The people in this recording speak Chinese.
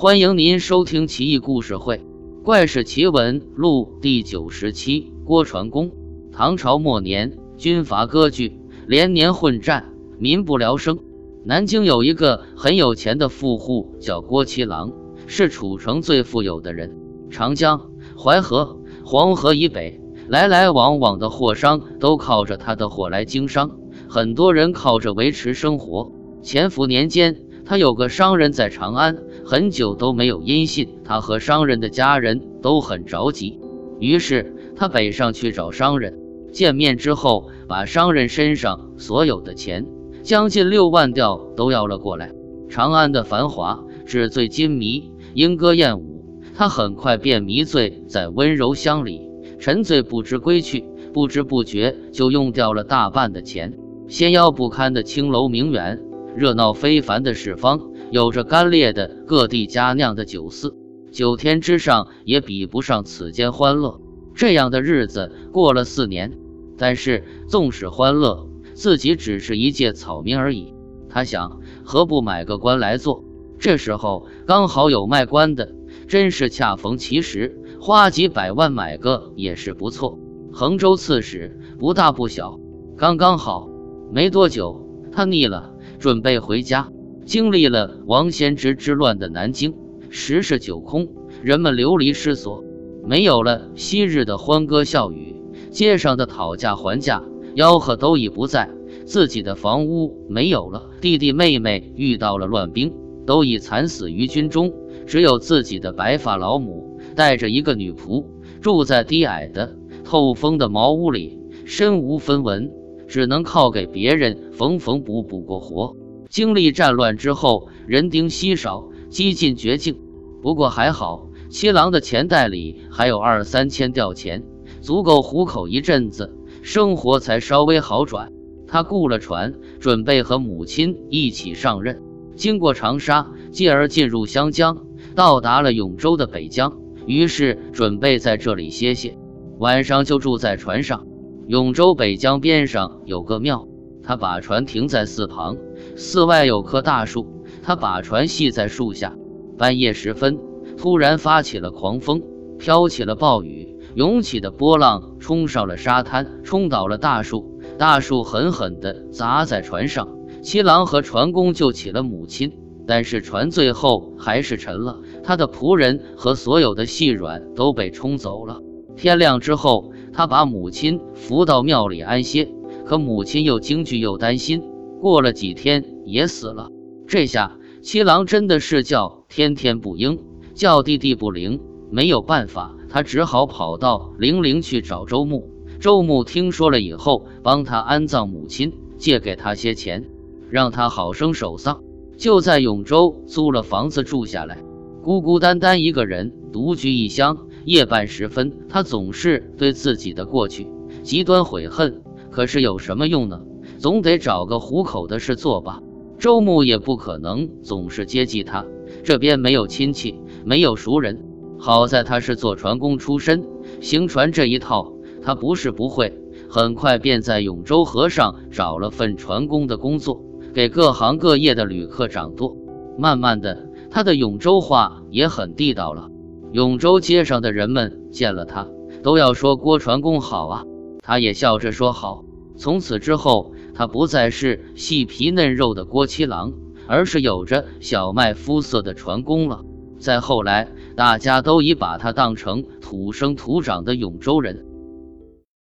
欢迎您收听《奇异故事会·怪事奇闻录》第九十七。郭传公，唐朝末年，军阀割据，连年混战，民不聊生。南京有一个很有钱的富户，叫郭七郎，是楚城最富有的人。长江、淮河、黄河以北，来来往往的货商都靠着他的货来经商，很多人靠着维持生活。乾伏年间，他有个商人在长安，很久都没有音信，他和商人的家人都很着急，于是。他北上去找商人，见面之后，把商人身上所有的钱，将近六万吊都要了过来。长安的繁华，纸醉金迷，莺歌燕舞，他很快便迷醉在温柔乡里，沉醉不知归去，不知不觉就用掉了大半的钱。仙腰不堪的青楼名媛，热闹非凡的市方，有着干裂的各地佳酿的酒肆，九天之上也比不上此间欢乐。这样的日子过了四年，但是纵使欢乐，自己只是一介草民而已。他想，何不买个官来做？这时候刚好有卖官的，真是恰逢其时，花几百万买个也是不错。衡州刺史不大不小，刚刚好。没多久，他腻了，准备回家。经历了王仙芝之乱的南京，十室九空，人们流离失所。没有了昔日的欢歌笑语，街上的讨价还价、吆喝都已不在，自己的房屋没有了，弟弟妹妹遇到了乱兵，都已惨死于军中，只有自己的白发老母带着一个女仆，住在低矮的透风的茅屋里，身无分文，只能靠给别人缝缝补补过活。经历战乱之后，人丁稀少，几近绝境，不过还好。七郎的钱袋里还有二三千吊钱，足够糊口一阵子，生活才稍微好转。他雇了船，准备和母亲一起上任。经过长沙，继而进入湘江，到达了永州的北江，于是准备在这里歇歇，晚上就住在船上。永州北江边上有个庙，他把船停在寺旁，寺外有棵大树，他把船系在树下。半夜时分。突然发起了狂风，飘起了暴雨，涌起的波浪冲上了沙滩，冲倒了大树，大树狠狠地砸在船上。七郎和船工救起了母亲，但是船最后还是沉了，他的仆人和所有的细软都被冲走了。天亮之后，他把母亲扶到庙里安歇，可母亲又惊惧又担心，过了几天也死了。这下七郎真的是叫天天不应。叫地地不灵，没有办法，他只好跑到零陵去找周牧。周牧听说了以后，帮他安葬母亲，借给他些钱，让他好生守丧。就在永州租了房子住下来，孤孤单单一个人独居异乡。夜半时分，他总是对自己的过去极端悔恨。可是有什么用呢？总得找个糊口的事做吧。周牧也不可能总是接济他，这边没有亲戚。没有熟人，好在他是做船工出身，行船这一套他不是不会。很快便在永州河上找了份船工的工作，给各行各业的旅客掌舵。慢慢的，他的永州话也很地道了。永州街上的人们见了他，都要说郭船工好啊，他也笑着说好。从此之后，他不再是细皮嫩肉的郭七郎，而是有着小麦肤色的船工了。再后来，大家都已把他当成土生土长的永州人。